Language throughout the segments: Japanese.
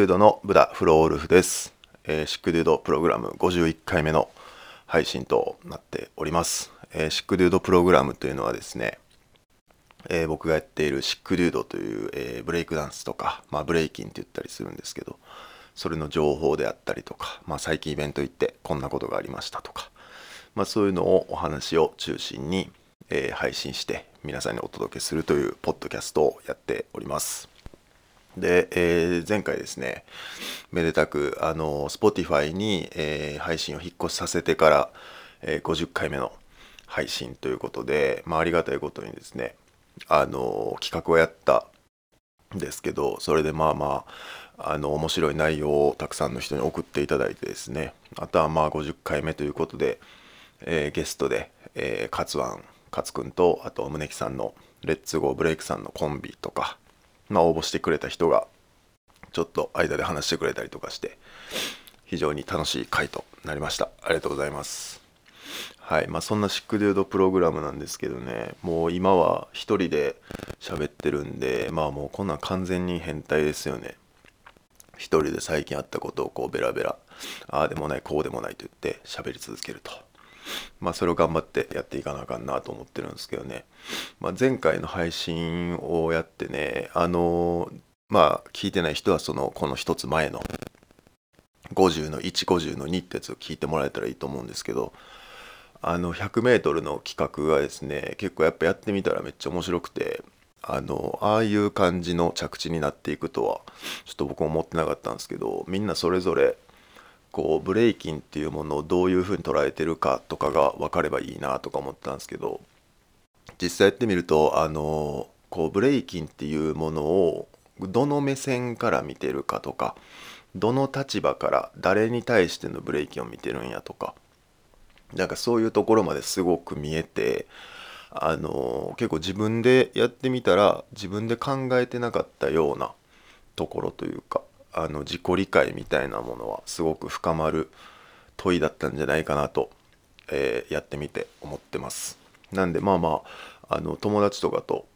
ドゥードのブダフロールフです、えーシックドゥードプログラム51回目の配信となっております、えーシックドゥードプログラムというのはですね、えー僕がやっているシックドゥードという、えブレイクダンスとか、まあ、ブレイキンって言ったりするんですけどそれの情報であったりとか、まあ、最近イベント行ってこんなことがありましたとか、まあ、そういうのをお話を中心に、え配信して皆さんにお届けするというポッドキャストをやっております。で、えー前回ですねめでたくあの Spotify に、えー配信を引っ越しさせてから、えー50回目の配信ということで、まあ、ありがたいことにですねあの企画をやったんですけどそれでまあまああの面白い内容をたくさんの人に送っていただいてですねあとはまあ50回目ということで、えーゲストで、えー、勝湾勝くんとあと宗木さんのレッツゴーブレイクさんのコンビとか、まあ、応募してくれた人がちょっと間で話してくれたりとかして非常に楽しい回となりました。ありがとうございます。はい。まあそんなシックデュードプログラムなんですけどね。もう今は一人で喋ってるんでまあもうこんなん完全に変態ですよね。一人で最近あったことをこうベラベラああでもないこうでもないと言って喋り続けると。まあそれを頑張ってやっていかなあかんなと思ってるんですけどね、まあ、前回の配信をやってねあのまあ聞いてない人はそのこの一つ前の50の150の2ってやつを聞いてもらえたらいいと思うんですけどあの 100m の企画がですね結構やっぱやってみたらめっちゃ面白くてあのああいう感じの着地になっていくとはちょっと僕も思ってなかったんですけどみんなそれぞれこうブレイキンっていうものをどういうふうに捉えてるかとかが分かればいいなとか思ったんですけど実際やってみるとあのこうブレイキンっていうものをどの目線から見てるかとかどの立場から誰に対してのブレイキンを見てるんやとかなんかそういうところまですごく見えてあの結構自分でやってみたら自分で考えてなかったようなところというかあの自己理解みたいなものはすごく深まる問いだったんじゃないかなと、えーやってみて思ってます。なんでまあまああの友達とかと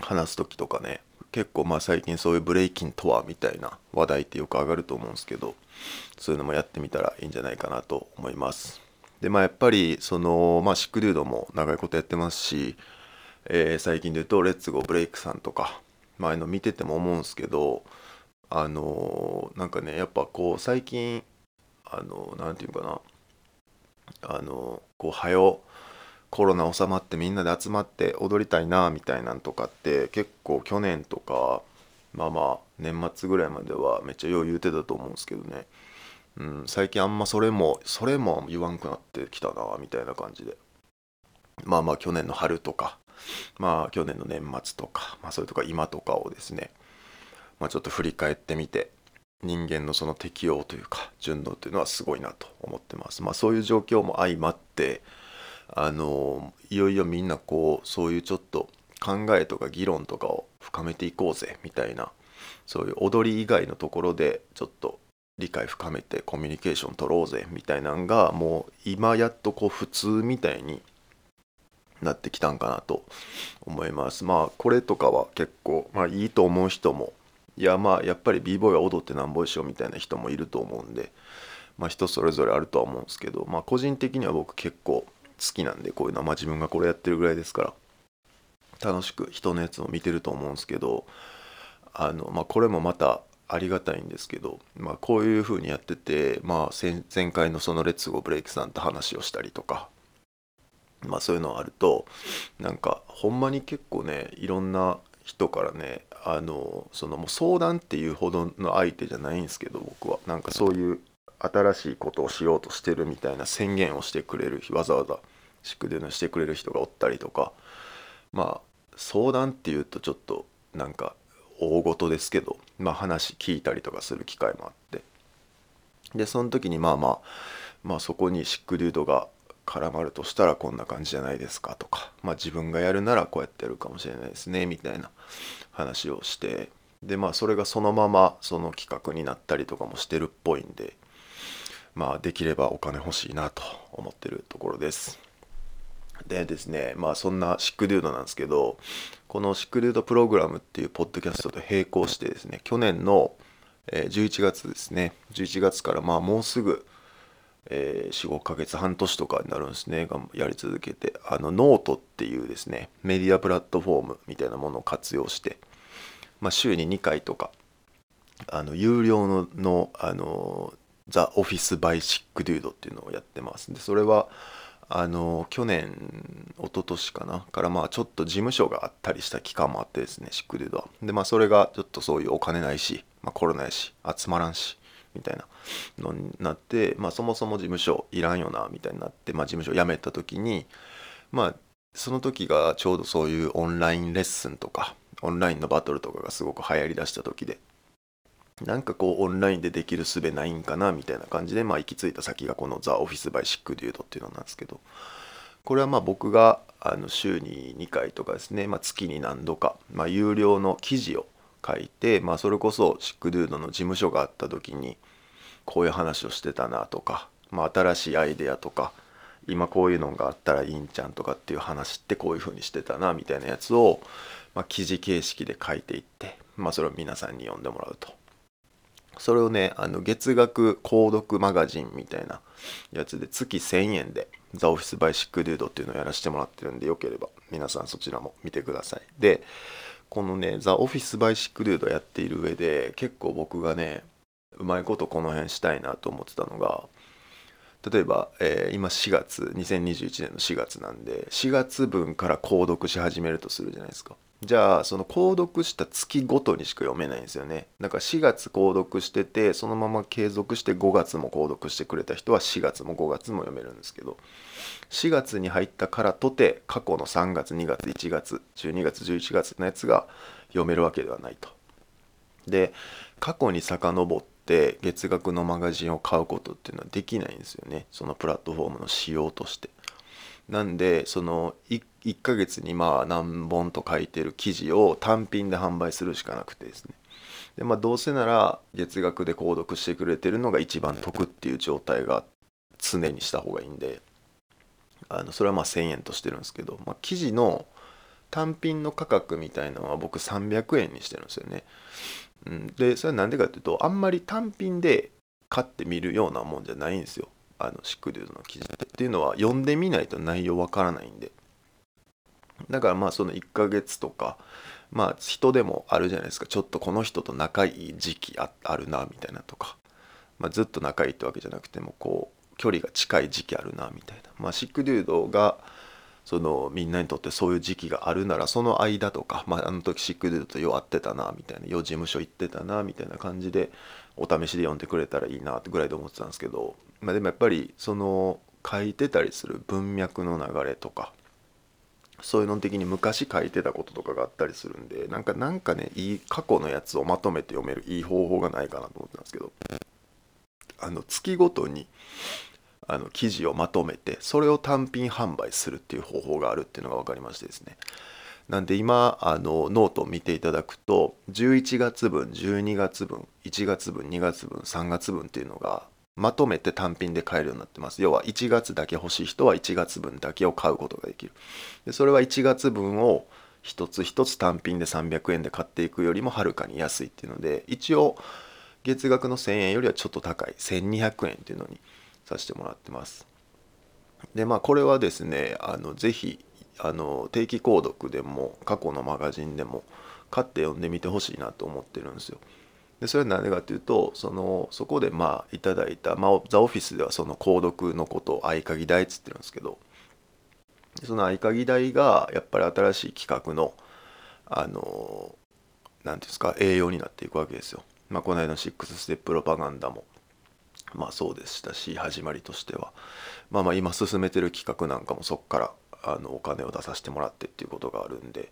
話す時とかね結構まあ最近そういうブレイキンとはみたいな話題ってよく上がると思うんですけどそういうのもやってみたらいいんじゃないかなと思います。でまあやっぱりそのまあシックデュードも長いことやってますし、えー最近で言うとレッツゴーブレイクさんとか前の見てても思うんですけどあのなんかねやっぱこう最近あのなんていうかな。あのこうはよコロナ収まってみんなで集まって踊りたいなみたいなんとかって結構去年とかまあまあ年末ぐらいまではめっちゃよう言うてたと思うんですけどね、うん、最近あんまそれもそれも言わんくなってきたなみたいな感じで。まあまあ去年の春とかまあ去年の年末とか、まあ、それとか今とかをですねまあ、ちょっと振り返ってみて人間のその適応というか順応というのはすごいなと思ってます。まあ、そういう状況も相まってあのいよいよみんなこうそういうちょっと考えとか議論とかを深めていこうぜみたいなそういう踊り以外のところでちょっと理解深めてコミュニケーション取ろうぜみたいなのがもう今やっとこう普通みたいになってきたんかなと思います。まあこれとかは結構、まあ、いいと思う人もいやまあやっぱり b ボーイは踊ってなんぼでしょみたいな人もいると思うんで、まあ、人それぞれあるとは思うんですけど、まあ、個人的には僕結構好きなんでこういうのは、まあ、自分がこれやってるぐらいですから楽しく人のやつも見てると思うんですけどあの、まあ、これもまたありがたいんですけど、まあ、こういう風にやってて、まあ、前前回のその「レッツゴーブレイクさんと話をしたりとか、まあ、そういうのあるとなんかほんまに結構ねいろんな人からねあのそのもう相談っていうほどの相手じゃないんですけど僕は。なんかそういう新しいことをしようとしてるみたいな宣言をしてくれるわざわざ宿でのしてくれる人がおったりとか。まあ相談っていうとちょっとなんか大事ですけど、まあ、話聞いたりとかする機会もあって。でその時にまあまあまあそこにシックデュードが絡まるとしたらこんな感じじゃないですかとか、まあ、自分がやるならこうやってやるかもしれないですねみたいな話をしてでまあそれがそのままその企画になったりとかもしてるっぽいんでまあできればお金欲しいなと思ってるところです。でですねまあそんなシックデュードなんですけどこのシックデュードプログラムっていうポッドキャストと並行してですね去年のえ、11月ですね11月からまあもうすぐ、えー、45ヶ月半年とかになるんですね。やり続けて。あのノートっていうですねメディアプラットフォームみたいなものを活用して、まあ、週に2回とかあの有料ののあの The Office by Sick Dude っていうのをやってます。でそれはあの去年一昨年かな？からまあちょっと事務所があったりした期間もあってですね Sick Dude は。でまあそれがちょっとそういうお金ないし、まあ、コロナやし集まらんしみたいなのになって、まあ、そもそも事務所いらんよなみたいになって、まあ、事務所辞めた時にまあその時がちょうどそういうオンラインレッスンとかオンラインのバトルとかがすごく流行りだした時でなんかこうオンラインでできる術ないんかなみたいな感じで、まあ、行き着いた先がこの The Office by Sick Dude っていうのなんですけどこれはまあ僕があの週に2回とかですね、まあ、月に何度か、まあ、有料の記事を書いて、まあ、それこそ Sick Dude の事務所があった時にこういう話をしてたなとか、まあ、新しいアイデアとか今こういうのがあったらいいんちゃんとかっていう話ってこういう風にしてたなみたいなやつを、まあ、記事形式で書いていって、まあ、それを皆さんに読んでもらうと。それをね、あの月額購読マガジンみたいなやつで月1000円で The Office by Sick Dude っていうのをやらせてもらってるんでよければ皆さんそちらも見てください。で、このね、ザ・オフィス・バイ・シック・ルードやっている上で結構僕がね、うまいことこの辺したいなと思ってたのが、例えば、えー、今4月、2021年の4月なんで、4月分から購読し始めるとするじゃないですか。じゃあその購読した月ごとにしか読めないんですよね。だから4月購読しててそのまま継続して5月も購読してくれた人は4月も5月も読めるんですけど4月に入ったからとて過去の3月2月1月12月11月のやつが読めるわけではないと。で過去に遡って月額のマガジンを買うことっていうのはできないんですよね。そのプラットフォームの仕様として。なんでその 1, 1ヶ月にまあ何本と書いてる記事を単品で販売するしかなくてですねでまあどうせなら月額で購読してくれてるのが一番得っていう状態が常にした方がいいんであのそれはまあ1000円としてるんですけど、まあ、記事の単品の価格みたいなのは僕300円にしてるんですよね。うん、でそれは何でかっていうとあんまり単品で買ってみるようなもんじゃないんですよ。あのシックデュードの記事っていうのは読んでみないと内容わからないんでだからまあその1ヶ月とかまあ人でもあるじゃないですか。ちょっとこの人と仲いい時期あるなみたいなとか、まあ、ずっと仲いいってわけじゃなくてもこう距離が近い時期あるなみたいな。まあシックデュードがそのみんなにとってそういう時期があるならその間とか、まあ、あの時シックデュードと弱ってたなみたいなよ事務所行ってたなみたいな感じでお試しで読んでくれたらいいなってぐらいで思ってたんですけどまあ、でもやっぱりその書いてたりする文脈の流れとかそういうの的に昔書いてたこととかがあったりするんでなんかなんかねいい過去のやつをまとめて読めるいい方法がないかなと思ってたんですけどあの月ごとにあの記事をまとめてそれを単品販売するっていう方法があるっていうのが分かりましてですね。なんで今あのノートを見ていただくと11月分12月分1月分2月分3月分っていうのがまとめて単品で買えるようになってます。要は1月だけ欲しい人は1月分だけを買うことができる。でそれは1月分を一つ一つ単品で300円で買っていくよりもはるかに安いっていうので一応月額の1000円よりはちょっと高い1200円っていうのにさせてもらってます。でまあこれはですねあのぜひあの定期購読でも過去のマガジンでも買って読んでみてほしいなと思ってるんですよ。でそれは何でかっていうとそのそこでまあいただいた、まあ、ザ・オフィスではその購読のことを合鍵代っつってるんですけどその合鍵代がやっぱり新しい企画のあの何ていうんですか栄養になっていくわけですよ。まあ、この間の6ステッププロパガンダもまあそうでしたし始まりとしてはまあまあ今進めてる企画なんかもそこからあのお金を出させてもらってっていうことがあるんで。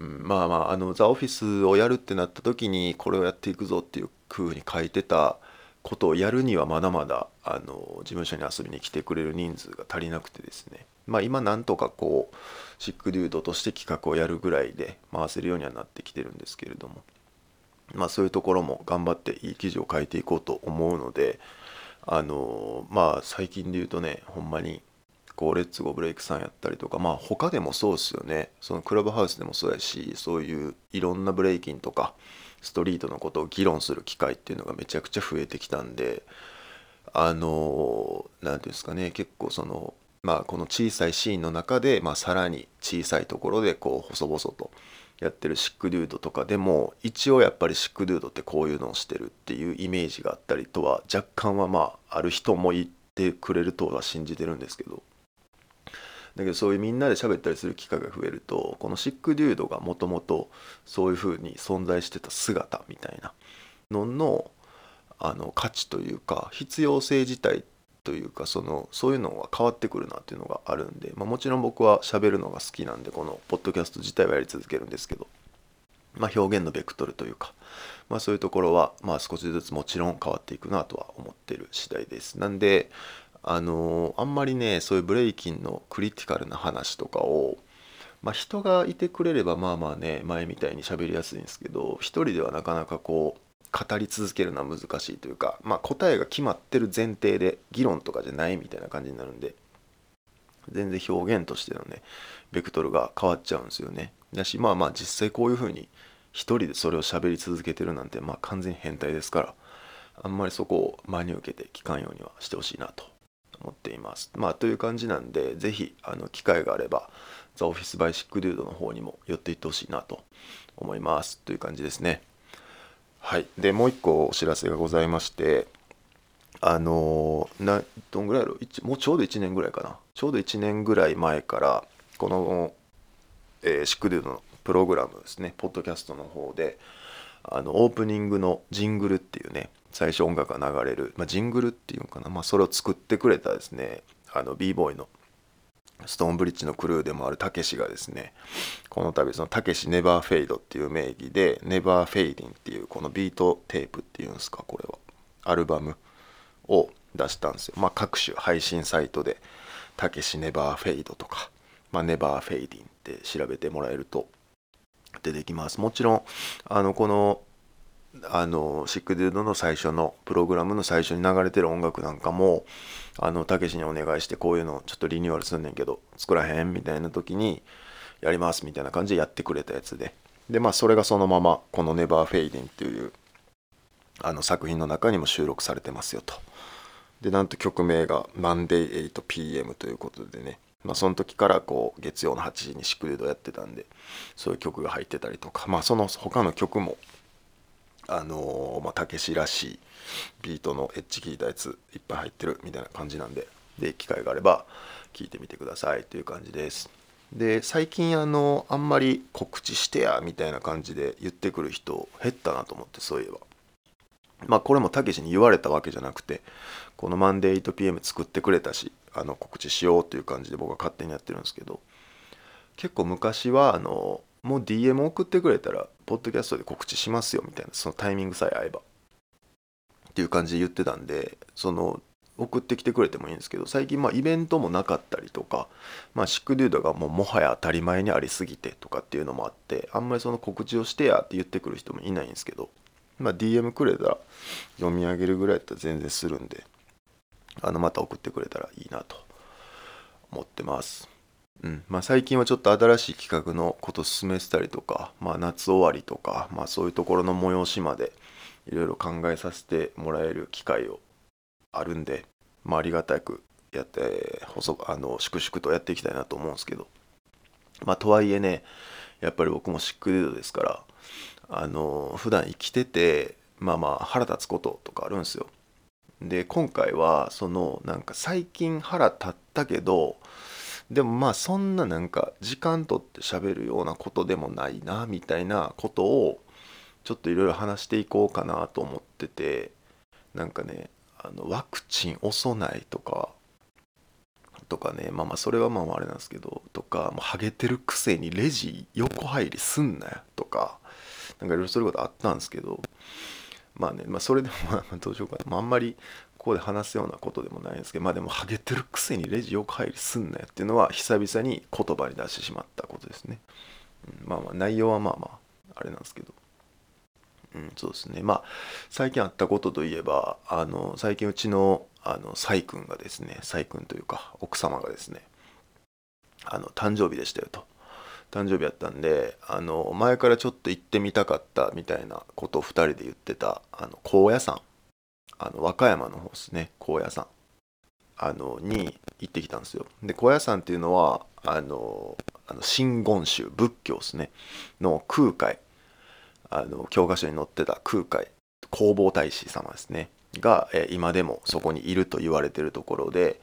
うん、まあまああのザ・オフィスをやるってなった時にこれをやっていくぞっていう風に書いてたことをやるにはまだまだあの事務所に遊びに来てくれる人数が足りなくてですね。まあ今なんとかこうシックデュードとして企画をやるぐらいで回せるようにはなってきてるんですけれども。まあそういうところも頑張っていい記事を書いていこうと思うのであのまあ最近で言うとねほんまにこうレッツゴーブレイクさんやったりとかまあ他でもそうですよね。そのクラブハウスでもそうやしそういういろんなブレイキンとかストリートのことを議論する機会っていうのがめちゃくちゃ増えてきたんであの何ていうんですかね結構そのまあこの小さいシーンの中で、まあ、さらに小さいところでこう細々とやってるシックデュードとかでも一応やっぱりシックデュードってこういうのをしてるっていうイメージがあったりとは若干はまあある人も言ってくれるとは信じてるんですけど。だけどそういうみんなで喋ったりする機会が増えるとこのシックデュードがもともとそういうふうに存在してた姿みたいなののあの価値というか必要性自体というかそのそういうのが変わってくるなっていうのがあるんで、まあ、もちろん僕は喋るのが好きなんでこのポッドキャスト自体はやり続けるんですけど、まあ、表現のベクトルというか、まあ、そういうところはまあ少しずつもちろん変わっていくなとは思ってる次第です。なんであのあんまりねそういうブレイキンのクリティカルな話とかをまあ、人がいてくれればまあまあね前みたいに喋りやすいんですけど一人ではなかなかこう語り続けるのは難しいというか、まあ、答えが決まってる前提で議論とかじゃないみたいな感じになるんで全然表現としてのねベクトルが変わっちゃうんですよね。だしまあまあ実際こういうふうに一人でそれを喋り続けてるなんてまあ完全に変態ですからあんまりそこを真に受けて聞かんようにはしてほしいなと。思っています。まあという感じなんで是非あの機会があれば The Office by Sick Dude の方にも寄っていってほしいなと思いますという感じですね。はい、でもう一個お知らせがございましてあのなどんぐらいやろ？もうちょうど1年ぐらいかな。ちょうど1年ぐらい前からこの、えー、シックデュードのプログラムですねポッドキャストの方であのオープニングのジングルっていうね最初音楽が流れる、まあ、ジングルっていうのかな、まあ、それを作ってくれたですねあの b ボーイのストーンブリッジのクルーでもあるたけしがですねこの度そのたけし Neverfade っていう名義で Never Fadin' っていうこのビートテープっていうんですかこれは。アルバムを出したんですよ。まあ各種配信サイトでたけし Neverfade とか、まあ、 Never Fadin' って調べてもらえると出てきます。もちろんあのこのあの Sick Dude の最初のプログラムの最初に流れてる音楽なんかもあのたけしにお願いしてこういうのちょっとリニューアルすんねんけど作らへんみたいな時にやりますみたいな感じでやってくれたやつで。でまあそれがそのままこの「Never Fading」っていうあの作品の中にも収録されてますよと。でなんと曲名が「Monday8pm」ということでね。まあ、その時からこう月曜の8時にシクレードやってたんでそういう曲が入ってたりとかまあその他の曲もあのまたけしらしいビートのエッジ効いたやついっぱい入ってるみたいな感じなんでで機会があれば聞いてみてくださいという感じです。で最近あのあんまり告知してやみたいな感じで言ってくる人減ったなと思ってそういえば。まあこれもたけしに言われたわけじゃなくてこのマンデー 8pm 作ってくれたしあの告知しようという感じで僕は勝手にやってるんですけど結構昔はあのもう DM 送ってくれたらポッドキャストで告知しますよみたいなそのタイミングさえ合えば。っていう感じで言ってたんでその送ってきてくれてもいいんですけど最近まイベントもなかったりとか、まあ、シックデュードがもうもはや当たり前にありすぎてとかっていうのもあってあんまりその告知をしてやって言ってくる人もいないんですけど、まあ、DM くれたら読み上げるぐらいだったら全然するんであのまた送ってくれたらいいなと思ってます。うん。まあ、最近はちょっと新しい企画のこと進めてたりとか、まあ、夏終わりとか、まあ、そういうところの催しまでいろいろ考えさせてもらえる機会をあるんで、まあ、ありがたくやって細あの粛々とやっていきたいなと思うんですけど、まあ、とはいえねやっぱり僕もシックデードですからあの普段生きててまあまあ腹立つこととかあるんですよ。で今回はそのなんか最近腹立ったけどでもまあそんななんか時間とって喋るようなことでもないなみたいなことをちょっといろいろ話していこうかなと思っててなんかねあのワクチン遅ないとかとかねまあまあそれはまああれなんですけどとかもうハゲてるくせにレジ横入りすんなよとかなんかいろいろそういうことあったんですけどまあねまあそれでもまあどうしようかな、まあ、あんまりここで話すようなことでもないんですけどまあでもハゲてるくせにレジ横入りすんなよっていうのは久々に言葉に出してしまったことですね、うん、まあまあ内容はまあまああれなんですけど。うん、そうですね。まあ最近あったことといえばあの最近うちのあのサイ君がですねサイ君というか奥様がですねあの誕生日でしたよと。誕生日やったんであの前からちょっと行ってみたかったみたいなことを2人で言ってたあの高野山。あの和歌山の方ですね高野山。あのに行ってきたんですよ。で高野山っていうのはあのあの真言宗仏教ですね。の空海。あの教科書に載ってた空海。弘法大師様ですね。が、今でもそこにいると言われてるところで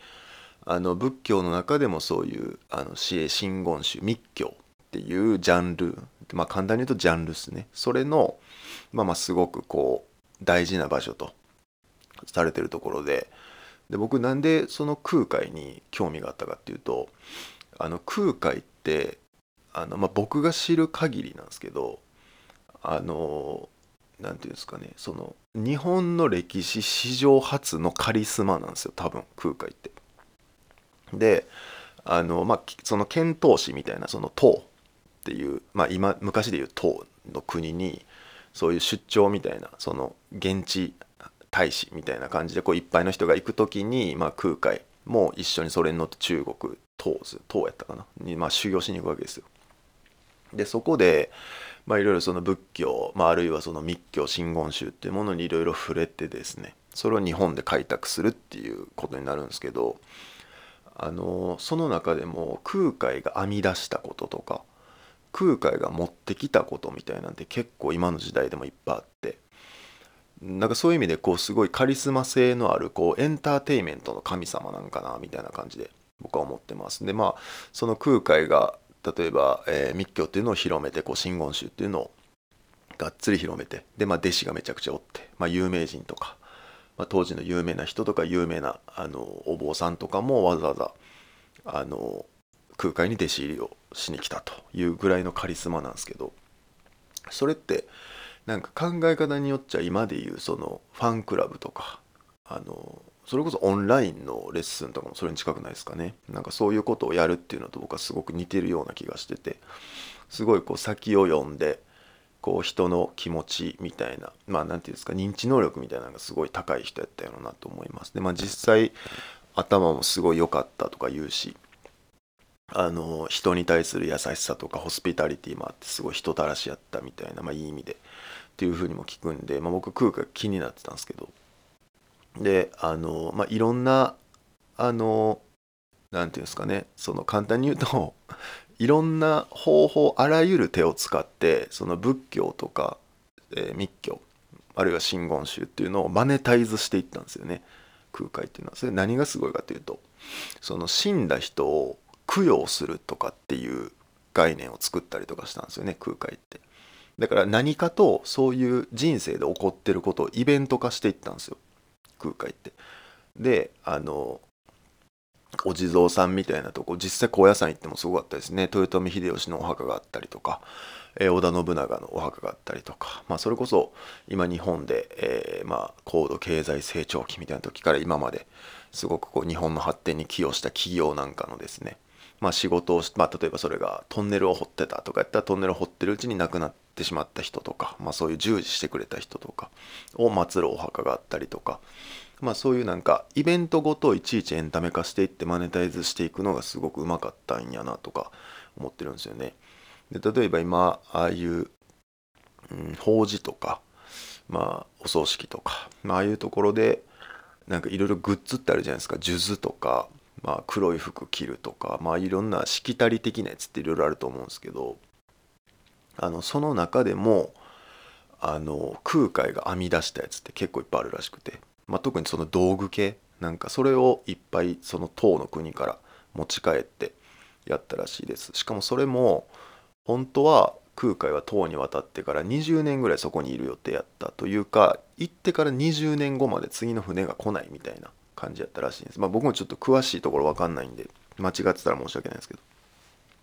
あの仏教の中でもそういうあの真言宗密教っていうジャンル。まあ簡単に言うとジャンルですね。それのまあまあすごくこう大事な場所とされてるところで。で僕なんでその空海に興味があったかっていうとあの空海ってあの、まあ、僕が知る限りなんですけどあの何て言うんですかね。その日本の歴史史上初のカリスマなんですよ。多分空海って。であのまあその遣唐使みたいなその唐。っていう、まあ、今昔でいう唐の国にそういう出張みたいなその現地大使みたいな感じでこういっぱいの人が行く時に、まあ、空海も一緒にそれに乗って中国唐図唐やったかな？に、まあ、修行しに行くわけですよ。でそこでまあいろいろその仏教、まあ、あるいはその密教真言宗っていうものにいろいろ触れてですねそれを日本で開拓するっていうことになるんですけどあのその中でも空海が編み出したこととか空海が持ってきたことみたいなんて結構今の時代でもいっぱいあって。なんかそういう意味でこうすごいカリスマ性のあるこうエンターテインメントの神様なんかなみたいな感じで僕は思ってます。でまあその空海が例えば、えー、密教っていうのを広めてこう真言宗っていうのをがっつり広めてでまあ弟子がめちゃくちゃおって、まあ、有名人とか、まあ、当時の有名な人とか有名なあのお坊さんとかもわざわざあの空海に弟子入りをしに来たというぐらいのカリスマなんですけどそれってなんか考え方によっちゃ今でいうそのファンクラブとかあのそれこそオンラインのレッスンとかもそれに近くないですかね。なんかそういうことをやるっていうのと僕はすごく似てるような気がしててすごいこう先を読んでこう人の気持ちみたいなまあ何て言うんですか認知能力みたいなのがすごい高い人やったよなと思います。でまあ実際頭もすごい良かったとか言うしあの人に対する優しさとかホスピタリティもあってすごい人たらしやったみたいなまあいい意味でっていうふうにも聞くんで、まあ、僕空海気になってたんですけど。であのまあいろんなあの何て言うんですかねその簡単に言うといろんな方法あらゆる手を使ってその仏教とか、えー、密教あるいは真言宗っていうのをマネタイズしていったんですよね。空海っていうのは。それ何がすごいかというとその死んだ人を供養するとかっていう概念を作ったりとかしたんですよね空海って。だから何かとそういう人生で起こってることをイベント化していったんですよ空海って。であのお地蔵さんみたいなとこ実際高野山行ってもすごかったですね。豊臣秀吉のお墓があったりとか、え、織田信長のお墓があったりとか、まあ、それこそ今日本で、えー、まあ、高度経済成長期みたいな時から今まですごくこう日本の発展に寄与した企業なんかのですねまあ、仕事をまあ、例えばそれがトンネルを掘ってたとかやったらトンネルを掘ってるうちに亡くなってしまった人とか、まあ、そういう従事してくれた人とかを祀るお墓があったりとか、まあ、そういうなんかイベントごとをいちいちエンタメ化していってマネタイズしていくのがすごくうまかったんやなとか思ってるんですよね。で例えば今ああいう、うん、法事とか、まあ、お葬式とか、まああいうところでなんかいろいろグッズってあるじゃないですか数珠とかまあ、黒い服着るとか、まあ、いろんなしきたり的なやつっていろいろあると思うんですけどあのその中でもあの空海が編み出したやつって結構いっぱいあるらしくて、まあ、特にその道具系なんかそれをいっぱいその唐の国から持ち帰ってやったらしいです。しかもそれも本当は空海は唐に渡ってから20年ぐらいそこにいる予定やったというか行ってから20年後まで次の船が来ないみたいな感じやったらしいんです。まあ僕もちょっと詳しいところわかんないんで、間違ってたら申し訳ないですけ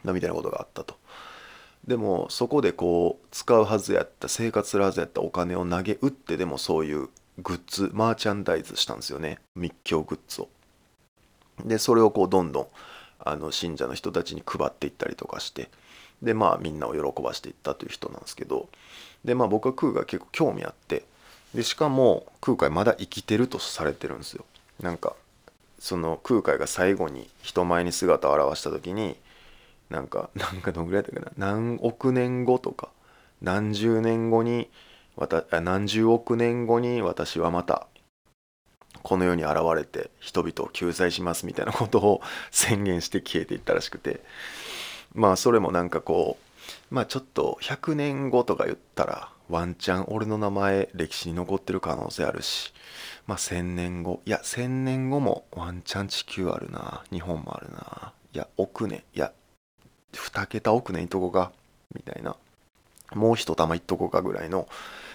ど、みたいなことがあったと。でもそこでこう使うはずやった生活するはずやったお金を投げ打ってでもそういうグッズマーチャンダイズしたんですよね密教グッズを。でそれをこうどんどんあの信者の人たちに配っていったりとかしてでまあみんなを喜ばしていったという人なんですけどでまあ僕は空海結構興味あってでしかも空海まだ生きてるとされてるんですよ。なんかその空海が最後に人前に姿を現した時になんか なんかどんぐらいだったかな？何億年後とか何十年後に何十億年後に私はまたこの世に現れて人々を救済しますみたいなことを 宣言して消えていったらしくて。まあそれもなんかこうまあちょっと100年後とか言ったらワンチャン俺の名前歴史に残ってる可能性あるし。まあ1000年後。いや1000年後もワンチャン地球あるな。日本もあるな。いや億年いや2桁億年いとこかみたいな。もう一玉いっとこかぐらいの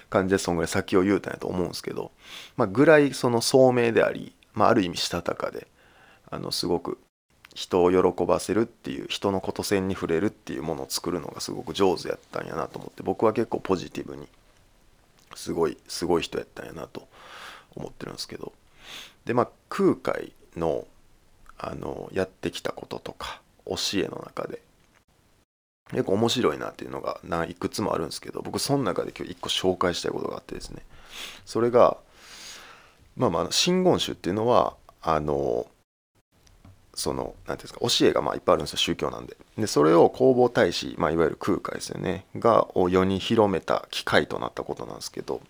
感じでそんぐらい先を言うたんやと思うんですけど、まあ、ぐらいその聡明であり、まあ、ある意味したたかであのすごく人を喜ばせるっていう人のこと線に触れるっていうものを作るのがすごく上手やったんやなと思って僕は結構ポジティブにすごいすごい人やったんやなと思ってるんですけど。でまあ空海のあのやってきたこととか教えの中で結構面白いなっていうのがいくつもあるんですけど僕その中で今日一個紹介したいことがあってですね。それがまあまあ真言宗っていうのはあのその何ていうんですか教えがまあいっぱいあるんですよ宗教なんで。でそれを弘法大師、まあ、いわゆる空海ですよねがを世に広めた機会となったことなんですけど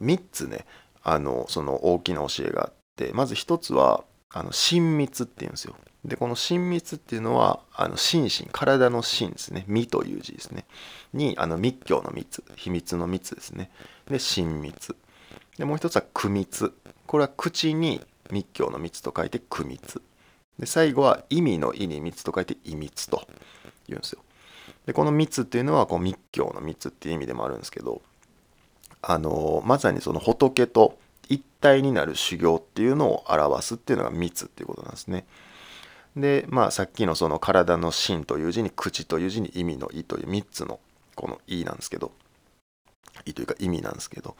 3つねあのその大きな教えがあってまず1つはあの親密っていうんですよ。でこの親密っていうのはあの心身体の心ですね。身という字ですね。にあの密教の密秘密の密ですね。で親密。でもう一つは苦密。これは口に密教の密と書いて苦密。で最後は意味の意に密と書いて意密と言うんですよでこの密っていうのはこう密教の密っていう意味でもあるんですけどあのまさにその仏と一体になる修行っていうのを表すっていうのが密っていうことなんですね。でまあさっきのその体の芯という字に口という字に意味の意という3つのこの意なんですけど意というか意味なんですけど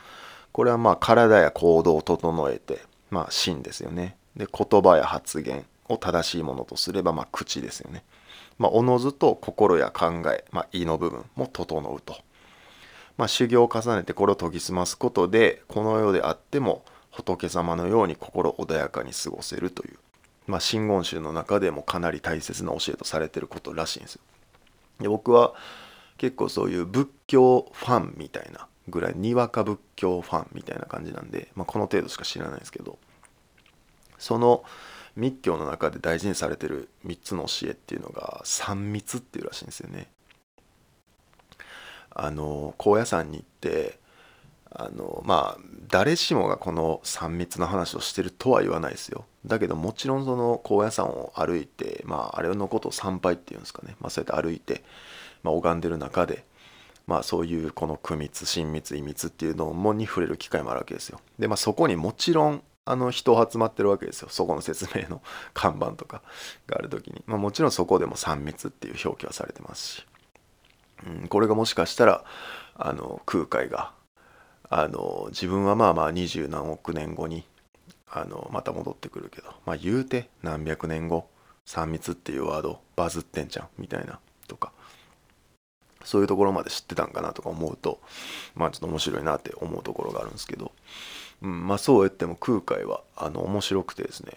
これはまあ体や行動を整えてまあ芯ですよねで言葉や発言を正しいものとすればまあ口ですよね。まあおのずと心や考え、まあ、意の部分も整うと。まあ修行を重ねてこれを研ぎ澄ますことでこの世であっても仏様のように心穏やかに過ごせるという。まあ、真言宗の中でもかなり大切な教えとされてることらしいんですよ。で僕は結構そういう仏教ファンみたいなぐらいにわか仏教ファンみたいな感じなんで、まあ、この程度しか知らないですけどその密教の中で大事にされてる3つの教えっていうのが三密っていうらしいんですよね。あの高野山に行ってあのまあ誰しもがこの3密の話をしてるとは言わないですよ。だけどもちろんその高野山を歩いてまああれのことを参拝っていうんですかね、まあ、そうやって歩いて、まあ、拝んでる中でまあそういうこの苦密親密異密っていうのもに触れる機会もあるわけですよ。でまあそこにもちろんあの人集まってるわけですよ。そこの説明の 看板とかがある時に、まあ、もちろんそこでも3密っていう表記はされてますし、うん、これがもしかしたらあの空海があの自分はまあまあ二十何億年後にあのまた戻ってくるけどまあ言うて何百年後3密っていうワードバズってんじゃんみたいなとか。そういうところまで知ってたんかなとか思うとまあちょっと面白いなって思うところがあるんですけど、うん、まあそう言っても空海はあの面白くてですね、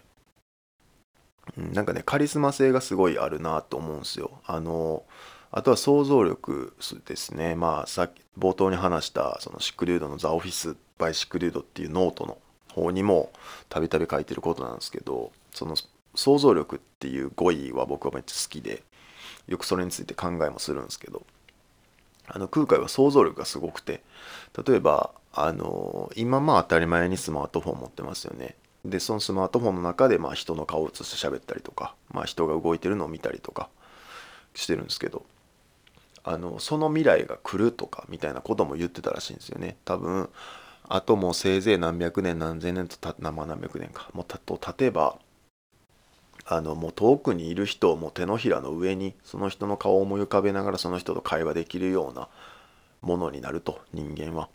うん、なんかねカリスマ性がすごいあるなと思うんですよ。あのあとは想像力ですね。まあ、さっき冒頭に話したその Sick Dude の The Office by Sick Dude っていうノートの方にもたびたび書いてることなんですけど、その想像力っていう語彙は僕はめっちゃ好きで、よくそれについて考えもするんですけど、あの空海は想像力がすごくて、例えば、あの今まあ当たり前にスマートフォン持ってますよね。で、そのスマートフォンの中でまあ人の顔を映して喋ったりとか、まあ人が動いてるのを見たりとかしてるんですけど、あのその未来が来るとかみたいなことも言ってたらしいんですよね多分あともうせいぜい何百年何千年とた何百年かもうたと例えばあのもう遠くにいる人をもう手のひらの上にその人の顔を思い浮かべながらその人と会話できるようなものになると人間は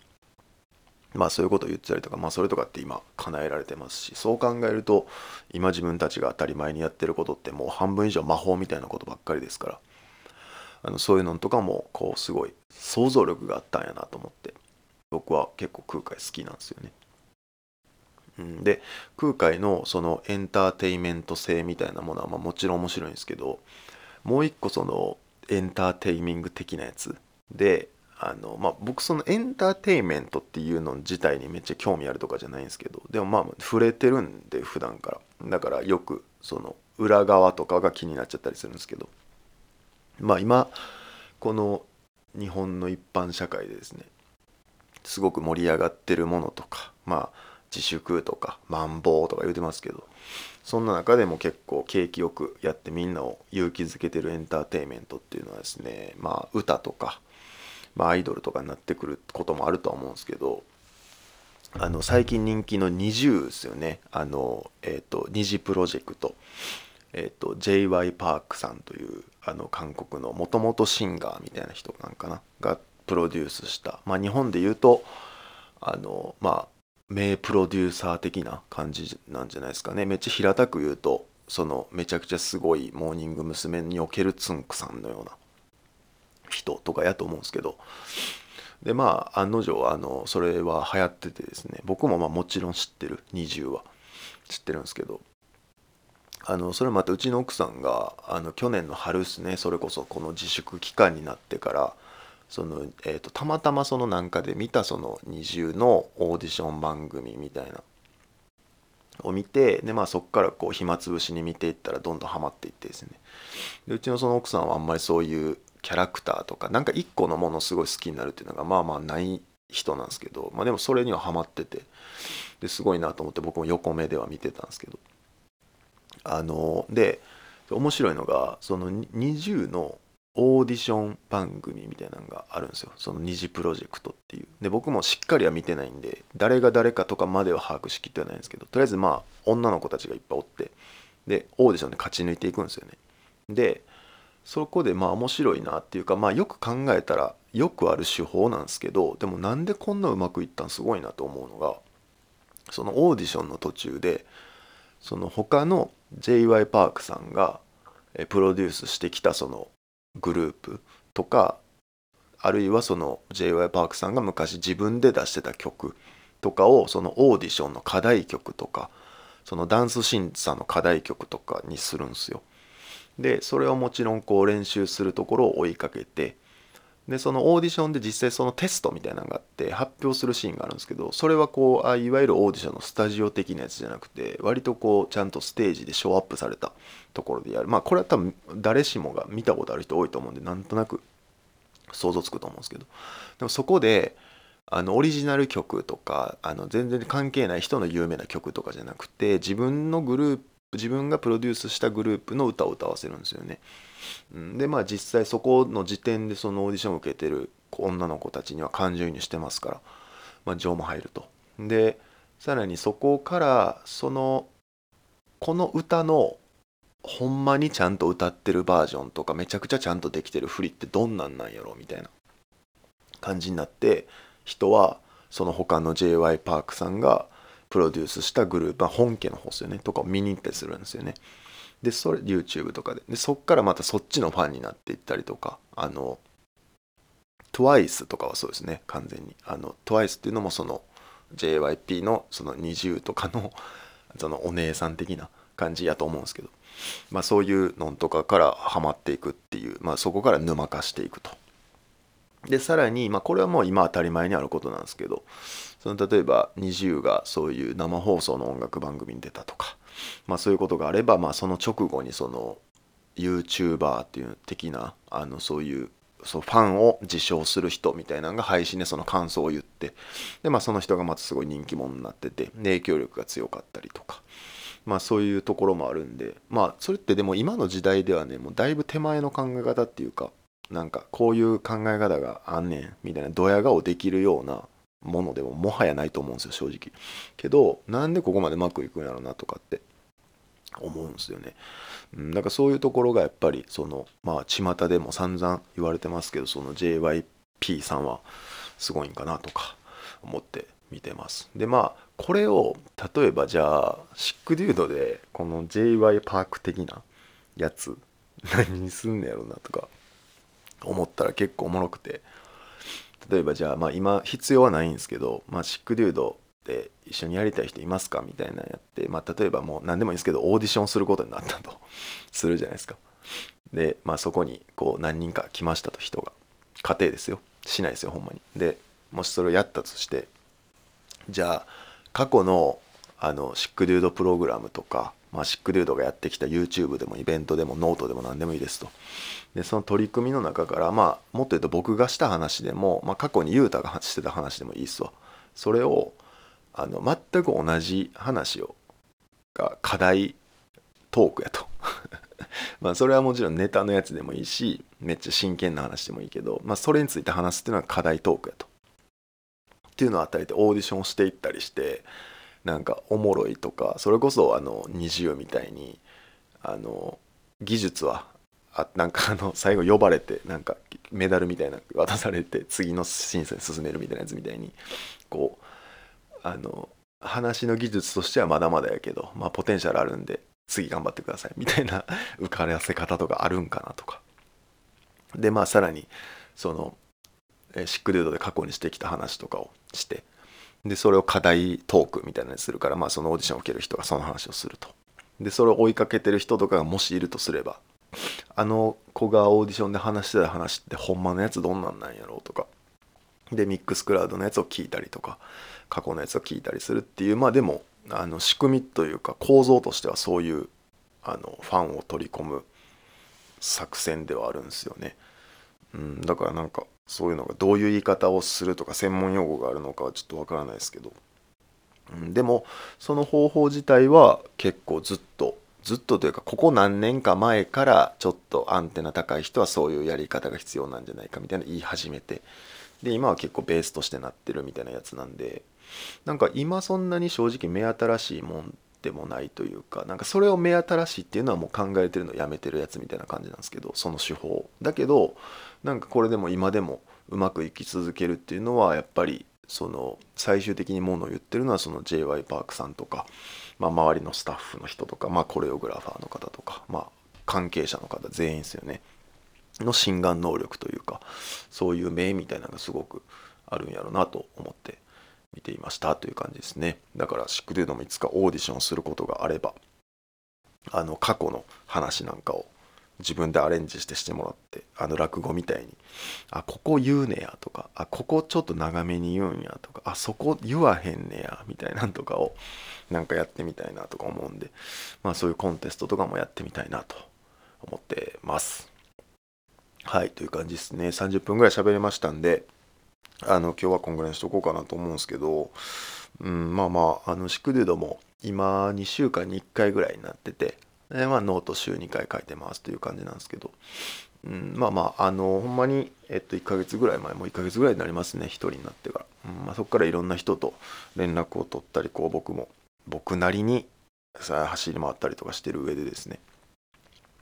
まあそういうことを言ってたりとかまあそれとかって今叶えられてますしそう考えると今自分たちが当たり前にやってることってもう半分以上魔法みたいなことばっかりですからあのそういうのとかもこうすごい想像力があったんやなと思って僕は結構空海好きなんですよね。うん、で空海のそのエンターテイメント性みたいなものはまあもちろん面白いんですけどもう一個そのエンターテイミング的なやつ。であのまあ僕そのエンターテイメントっていうの自体にめっちゃ興味あるとかじゃないんですけどでもまあ触れてるんで普段から。だからよくその裏側とかが気になっちゃったりするんですけど。まあ今この日本の一般社会でですねすごく盛り上がってるものとかまあ自粛とかマンボウとか言うてますけどそんな中でも結構景気よくやってみんなを勇気づけてるエンターテインメントっていうのはですねまあ歌とか、まあ、アイドルとかになってくることもあるとは思うんですけどあの最近人気の NiziU ですよね。あのえっ、ー、と二次プロジェクト。えっ、ー、と j y パークさんというあの韓国のもともとシンガーみたいな人なんかな？がプロデュースした。まあ日本で言うとあのまあ名プロデューサー的な感じなんじゃないですかね。めっちゃ平たく言うとそのめちゃくちゃすごいモーニング娘。におけるつんくさんのような人とかやと思うんですけど。でまあ案の定あのそれは流行っててですね。僕もまあもちろん知ってる。20は。知ってるんですけど。あのそれまたうちの奥さんがあの去年の春ですね。それこそこの自粛期間になってからその、えーと、たまたまそのなんかで見たその二重のオーディション番組みたいな。を見てでまあそこからこう暇つぶしに見ていったらどんどんハマっていってですね。でうちのその奥さんはあんまりそういうキャラクターとかなんか一個のものすごい好きになるっていうのがまあまあない人なんですけど、まあ、でもそれにはハマっててですごいなと思って僕も横目では見てたんですけど。あので面白いのがその20のオーディション番組みたいなのがあるんですよ。その二次プロジェクトっていう。で僕もしっかりは見てないんで誰が誰かとかまでは把握しきってはないんですけどとりあえずまあ女の子たちがいっぱいおってでオーディションで勝ち抜いていくんですよね。でそこでまあ面白いなっていうかまあよく考えたらよくある手法なんですけどでもなんでこんなうまくいったんすごいなと思うのがそのオーディションの途中でその他の j y パークさんがプロデュースしてきたそのグループとかあるいはその j y パークさんが昔自分で出してた曲とかをそのオーディションの課題曲とかそのダンス審査の課題曲とかにするんですよ。でそれをもちろんこう練習するところを追いかけてでそのオーディションで実際そのテストみたいなのがあって発表するシーンがあるんですけどそれはこうあいわゆるオーディションのスタジオ的なやつじゃなくて割とこうちゃんとステージでショーアップされたところでやるまあこれは多分誰しもが見たことある人多いと思うんでなんとなく想像つくと思うんですけどでもそこであのオリジナル曲とかあの全然関係ない人の有名な曲とかじゃなくて自分のグループ自分がプロデュースしたグループの歌を歌わせるんですよね。でまあ実際そこの時点でそのオーディションを受けてる女の子たちには感情移入してますから、まあ、情も入ると。でさらにそこからそのこの歌のほんまにちゃんと歌ってるバージョンとかめちゃくちゃちゃんとできてる振りってどんなんなんやろみたいな感じになって人はその他の j y パークさんがプロデュースしたグループ、まあ、本家の方ですよねとかを見に行ったりするんですよね。でそれ YouTube とかで。でそっからまたそっちのファンになっていったりとかあの TWICE とかはそうですね完全に。あの TWICE っていうのもその JYP のその20とかの そのお姉さん的な感じやと思うんですけど、まあ、そういうのとかからハマっていくっていう、まあ、そこから沼化していくと。でさらに、まあ、これはもう今当たり前にあることなんですけど。その例えば NiziU がそういう生放送の音楽番組に出たとかまあ、そういうことがあれば、まあ、その直後にその YouTuber っていう的なあのそういうそうファンを自称する人みたいなのが配信でその感想を言ってで、まあ、その人がまたすごい人気者になってて影響力が強かったりとか、まあ、そういうところもあるんでまあそれってでも今の時代ではねもうだいぶ手前の考え方っていうかなんかこういう考え方があんねんみたいなドヤ顔できるようなものでももはやないと思うんですよ正直けどなんでここまでうまくいくんやろうなとかって思うんですよね。うん、だからそういうところがやっぱりそのまあ巷でも散々言われてますけどその JYP さんはすごいんかなとか思って見てます。でまあこれを例えばじゃあシックデュードでこの JY パーク的なやつ何にすんねやろなとか思ったら結構おもろくて例えばじゃあまあ今必要はないんですけど、まあ、シックデュードで一緒にやりたい人いますかみたいなのやって、まあ、例えばもう何でもいいんですけどオーディションすることになったと するじゃないですか。で、まあ、そこにこう何人か来ましたと人が。仮定ですよ。しないですよほんまに。でもしそれをやったとしてじゃあ過去のあの Sick Dude プログラムとか、まあ、 Sick Dude がやってきた YouTube でもイベントでもノートでも何でもいいですと。でその取り組みの中からまあもっと言うと僕がした話でも、まあ、過去に雄太がしてた話でもいいっすわ。それをあの全く同じ話をが課題トークやと。まあそれはもちろんネタのやつでもいいしめっちゃ真剣な話でもいいけど、まあ、それについて話すっていうのは課題トークやと。っていうのを与えてオーディションをしていったりしてなんかおもろいとかそれこそあの二重みたいにあの技術はあなんかあの最後呼ばれてなんかメダルみたいな渡されて次の審査に進めるみたいなやつみたいにこうあの話の技術としてはまだまだやけど、まあ、ポテンシャルあるんで次頑張ってくださいみたいな浮かれせ方とかあるんかなとか。でまあさらにそのシックデードで過去にしてきた話とかをしてでそれを課題トークみたいなにするからまあそのオーディションを受ける人がその話をするとでそれを追いかけてる人とかがもしいるとすればあの子がオーディションで話してた話ってほんまのやつどんなんなんやろうとかでミックスクラウドのやつを聞いたりとか過去のやつを聞いたりするっていうまあでもあの仕組みというか構造としてはそういうあのファンを取り込む作戦ではあるんですよね。うん、だからなんかそういうのがどういう言い方をするとか専門用語があるのかはちょっとわからないですけど、うん、でもその方法自体は結構ずっとずっとというかここ何年か前からちょっとアンテナ高い人はそういうやり方が必要なんじゃないかみたいな言い始めて。で今は結構ベースとしてなってるみたいなやつなんで。なんか今そんなに正直目新しいもんでもないというかなんかそれを目新しいっていうのはもう考えてるのやめてるやつみたいな感じなんですけどその手法。だけどなんかこれでも今でもうまくいき続けるっていうのはやっぱりその最終的にものを言ってるのはその j y パークさんとか、まあ、周りのスタッフの人とか、まあ、コレオグラファーの方とか、まあ、関係者の方全員ですよね。の心眼能力というかそういう目みたいなのがすごくあるんやろうなと思って見ていましたという感じですね。だからシックデュードもいつかオーディションすることがあればあの過去の話なんかを自分でアレンジしてしてもらってあの落語みたいにあここ言うねやとかあここちょっと長めに言うんやとかあそこ言わへんねやみたいなんとかをなんかやってみたいなとか思うんでまあそういうコンテストとかもやってみたいなと思ってます。はいという感じですね。30分ぐらい喋れましたんであの今日はこんぐらいにしとこうかなと思うんですけど、うん、まあまああの Sick Dude も今2週間に1回ぐらいになっててでまあノート週2回書いてますという感じなんですけど、うん、まあまああのほんまに、えっと、1ヶ月ぐらい前もう1ヶ月ぐらいになりますね1人になってから、うんまあ、そこからいろんな人と連絡を取ったりこう僕も僕なりにさ走り回ったりとかしてる上でですね。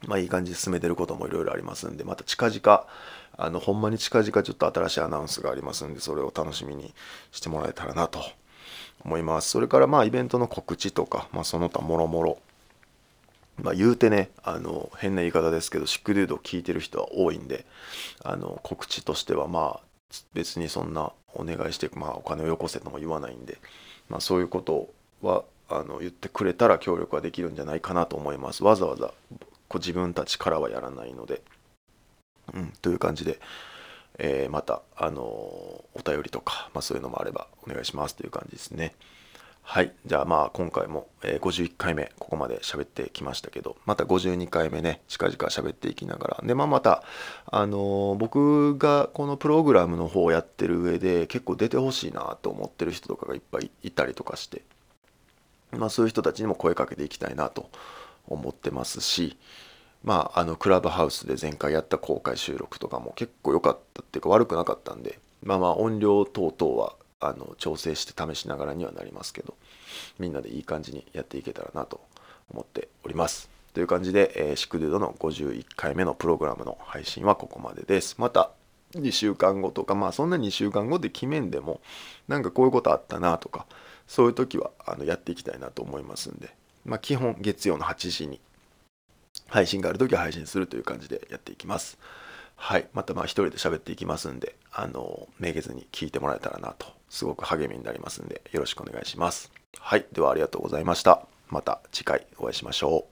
まあいい感じで進めてることもいろいろありますんでまた近々あのほんまに近々ちょっと新しいアナウンスがありますんでそれを楽しみにしてもらえたらなと思います。それからまあイベントの告知とか、まあ、その他もろもろ。まあ言うてねあの変な言い方ですけどシックデュードを聞いてる人は多いんであの告知としてはまあ別にそんなお願いして、まあ、お金をよこせとも言わないんで、まあ、そういうことはあの言ってくれたら協力はできるんじゃないかなと思います。わざわざこう自分たちからはやらないのでうん、という感じで、えー、また、あのー、お便りとか、まあ、そういうのもあればお願いしますという感じですね。はい。じゃあまあ今回も、えー、51回目ここまで喋ってきましたけど、また52回目ね、近々喋っていきながら、で、まあまた、あのー、僕がこのプログラムの方をやってる上で結構出てほしいなと思ってる人とかがいっぱいいたりとかして、まあそういう人たちにも声かけていきたいなと思ってますし、まあ、あのクラブハウスで前回やった公開収録とかも結構良かったっていうか悪くなかったんでまあまあ音量等々はあの調整して試しながらにはなりますけどみんなでいい感じにやっていけたらなと思っております。という感じで、えー、シクドゥドの51回目のプログラムの配信はここまでです。また2週間後とかまあそんな2週間後で決めんでもなんかこういうことあったなとかそういう時はあのやっていきたいなと思いますんで、まあ、基本月曜の8時に配信がある時は配信するという感じでやっていきます。はい。またまあ一人で喋っていきますんで、あの、めげずに聞いてもらえたらなと、すごく励みになりますんで、よろしくお願いします。はい。ではありがとうございました。また次回お会いしましょう。